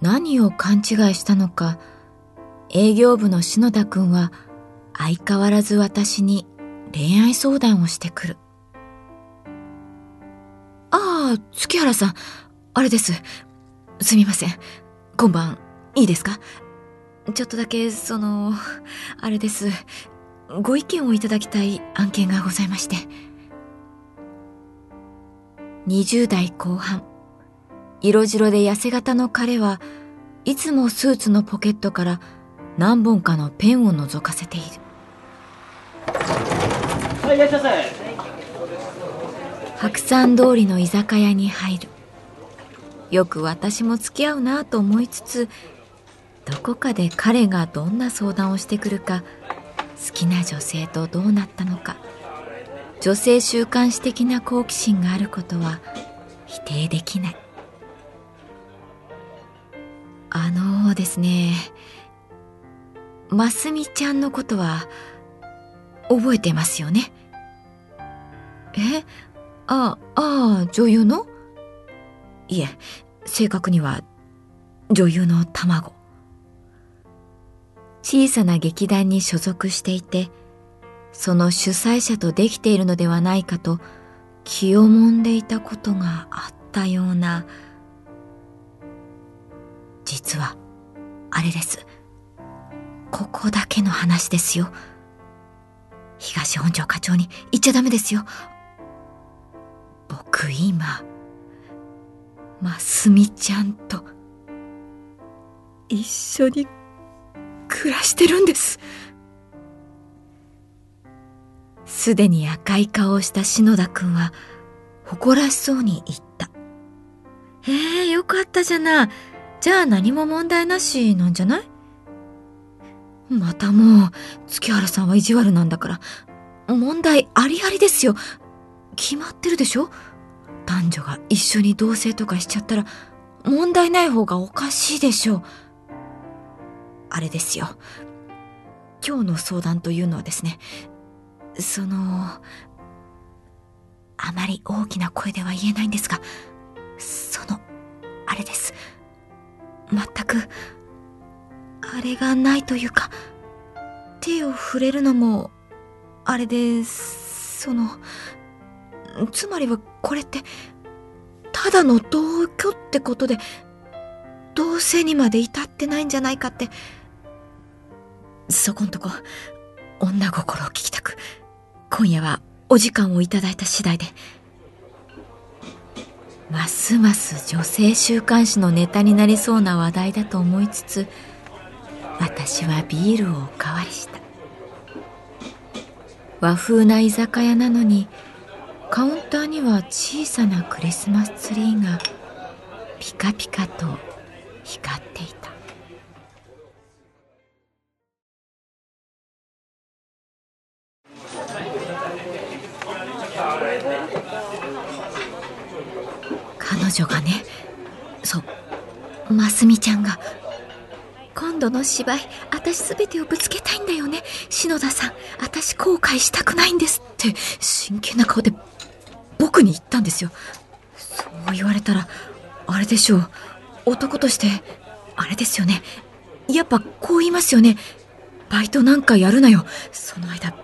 何を勘違いしたのか営業部の篠田君は相変わらず私に恋愛相談をしてくる。ああ月原さんあれです。すみません。今晩いいですか？ちょっとだけそのあれです。ご意見をいただきたい案件がございまして。20代後半。色白で痩せ型の彼はいつもスーツのポケットから何本かのペンを覗かせている。はいいらっしゃいませ白山通りの居酒屋に入る。よく私も付き合うなと思いつつどこかで彼がどんな相談をしてくるか好きな女性とどうなったのか。女性週刊誌的な好奇心があることは否定できない。あのですねますみちゃんのことは覚えてますよね？え？ああ女優の？いえ正確には女優の卵。小さな劇団に所属していてその主催者とできているのではないかと気をもんでいたことがあったような実はあれです。ここだけの話ですよ。東本庄課長に言っちゃダメですよ。僕今ますみちゃんと一緒に暮らしてるんです。すでに赤い顔をした篠田君は誇らしそうに言った。へえよかったじゃない。じゃあ何も問題なしなんじゃない？またもう月原さんは意地悪なんだから。問題ありありですよ。決まってるでしょ？男女が一緒に同棲とかしちゃったら問題ない方がおかしいでしょう。あれですよ。今日の相談というのはですねそのあまり大きな声では言えないんですがそのあれです。全くあれがないというか手を触れるのもあれでそのつまりはこれってただの同居ってことで同棲にまで至ってないんじゃないかってそこんとこ女心を聞きたく今夜はお時間をいただいた次第でますます女性週刊誌のネタになりそうな話題だと思いつつ私はビールをおかわりした。和風な居酒屋なのにカウンターには小さなクリスマスツリーがピカピカと光っていた。女がねそうますみちゃんが今度の芝居私全てをぶつけたいんだよね。篠田さん私後悔したくないんですって真剣な顔で僕に言ったんですよ。そう言われたらあれでしょう。男としてあれですよね。やっぱこう言いますよね。バイトなんかやるなよ。その間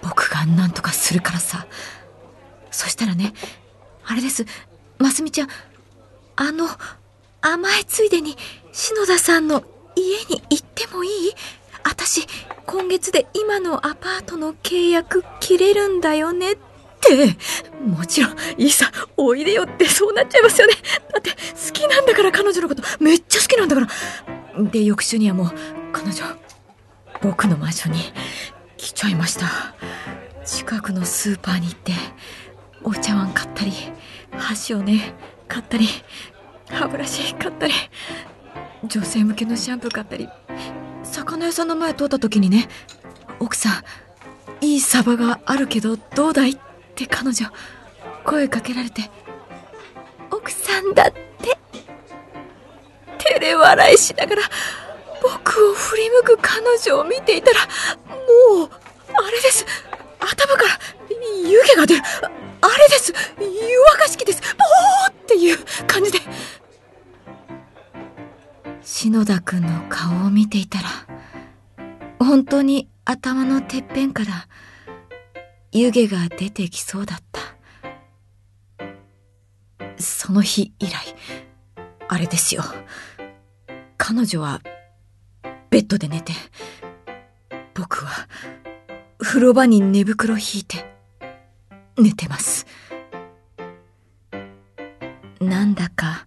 僕が何とかするからさ。そしたらねあれです。ますみちゃんあの甘えついでに篠田さんの家に行ってもいい？私今月で今のアパートの契約切れるんだよねって。もちろんいいさおいでよってそうなっちゃいますよね。だって好きなんだから彼女のことめっちゃ好きなんだから。で翌週にはもう彼女僕のマンションに来ちゃいました。近くのスーパーに行ってお茶碗買ったり。箸をね買ったり歯ブラシ買ったり女性向けのシャンプー買ったり魚屋さんの前通った時にね奥さんいいサバがあるけどどうだいって彼女声かけられて奥さんだって照れ笑いしながら僕を振り向く彼女を見ていたらもうあれです。頭から湯気が出る。かし器です。ポーっていう感じで。篠田君の顔を見ていたら本当に頭のてっぺんから湯気が出てきそうだった。その日以来あれですよ。彼女はベッドで寝て僕は風呂場に寝袋を引いて寝てます。なんだか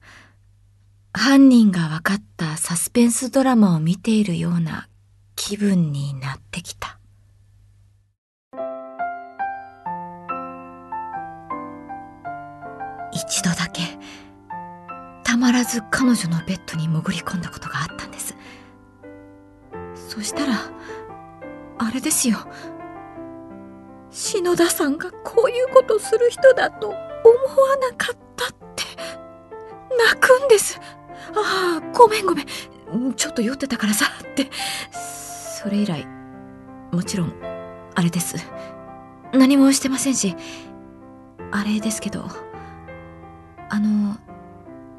犯人が分かったサスペンスドラマを見ているような気分になってきた。一度だけ、たまらず彼女のベッドに潜り込んだことがあったんです。そしたら、あれですよ。篠田さんがこういうことする人だと思わなかった、泣くんです。ああ、ごめんごめん。ちょっと酔ってたからさ、って。それ以来、もちろん、あれです。何もしてませんし、あれですけど、あの、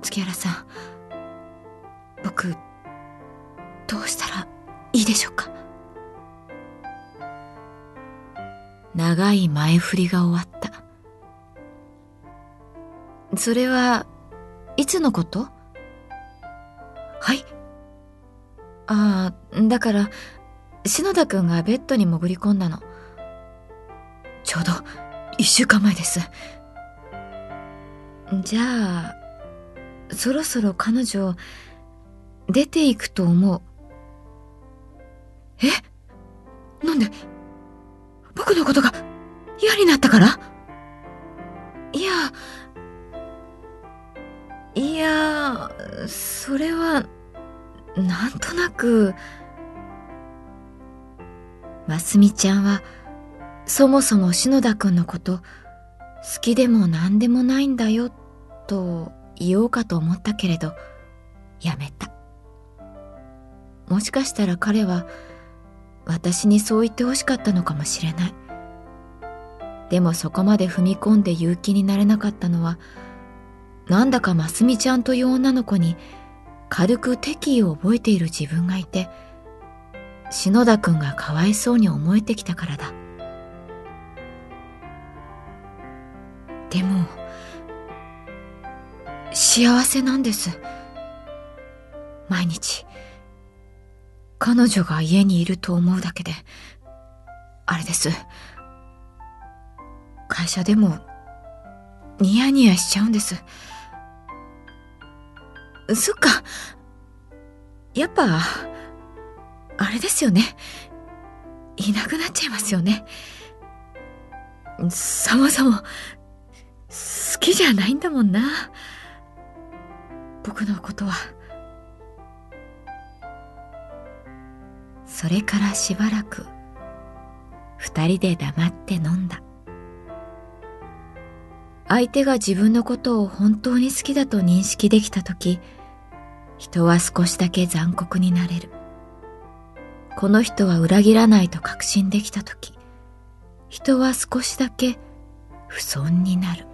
月原さん、僕、どうしたらいいでしょうか？長い前振りが終わった。それは、いつのこと？はいああ、だから、篠田くんがベッドに潜り込んだの。ちょうど、一週間前です。じゃあ、そろそろ彼女、出ていくと思う。え？なんで僕のことが嫌になったから？それは、なんとなく、ますみちゃんは、そもそも篠田くんのこと、好きでも何でもないんだよ、と言おうかと思ったけれど、やめた。もしかしたら彼は、私にそう言ってほしかったのかもしれない。でもそこまで踏み込んで勇気になれなかったのは、なんだかますみちゃんという女の子に軽く敵意を覚えている自分がいて、篠田くんがかわいそうに思えてきたからだ。でも、幸せなんです。毎日、彼女が家にいると思うだけで、あれです。会社でも、ニヤニヤしちゃうんです。そっか。やっぱ、あれですよね。いなくなっちゃいますよね。そもそも、好きじゃないんだもんな。僕のことは。それからしばらく、二人で黙って飲んだ。相手が自分のことを本当に好きだと認識できたとき、人は少しだけ残酷になれる。この人は裏切らないと確信できたとき、人は少しだけ不損になる。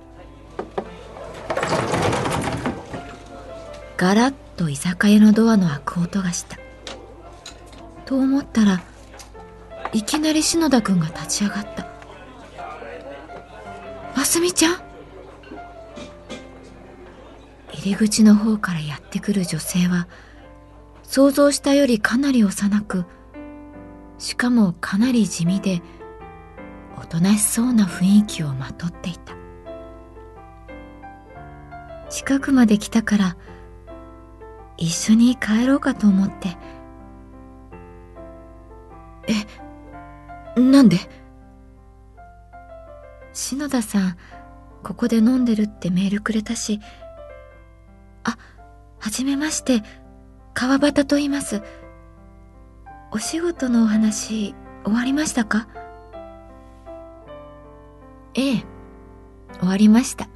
ガラッと居酒屋のドアの開く音がした。と思ったら、いきなり篠田君が立ち上がった。ますみちゃん？入り口の方からやってくる女性は、想像したよりかなり幼く、しかもかなり地味で、おとなしそうな雰囲気をまとっていた。近くまで来たから、一緒に帰ろうかと思って。え、なんで？篠田さん、ここで飲んでるってメールくれたし、あ、はじめまして、川端と言います。お仕事のお話、終わりましたか？ええ、終わりました。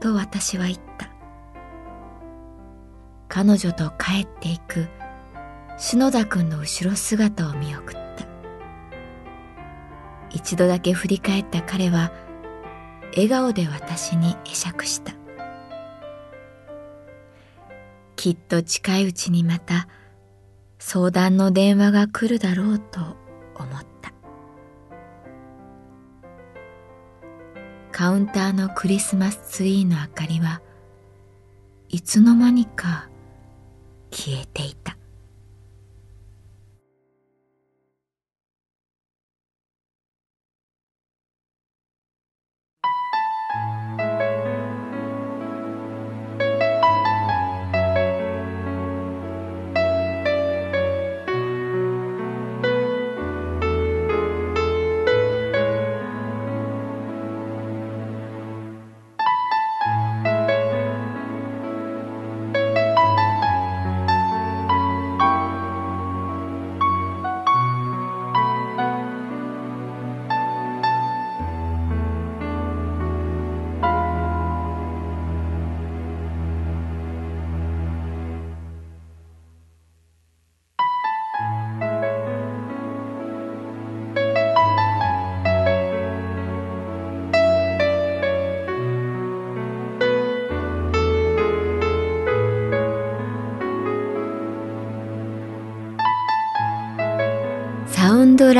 と私は言った。彼女と帰っていく篠田君の後ろ姿を見送った。一度だけ振り返った彼は笑顔で私に会釈した。きっと近いうちにまた相談の電話が来るだろうと思った。カウンターのクリスマスツリーの明かりはいつの間にか消えていた。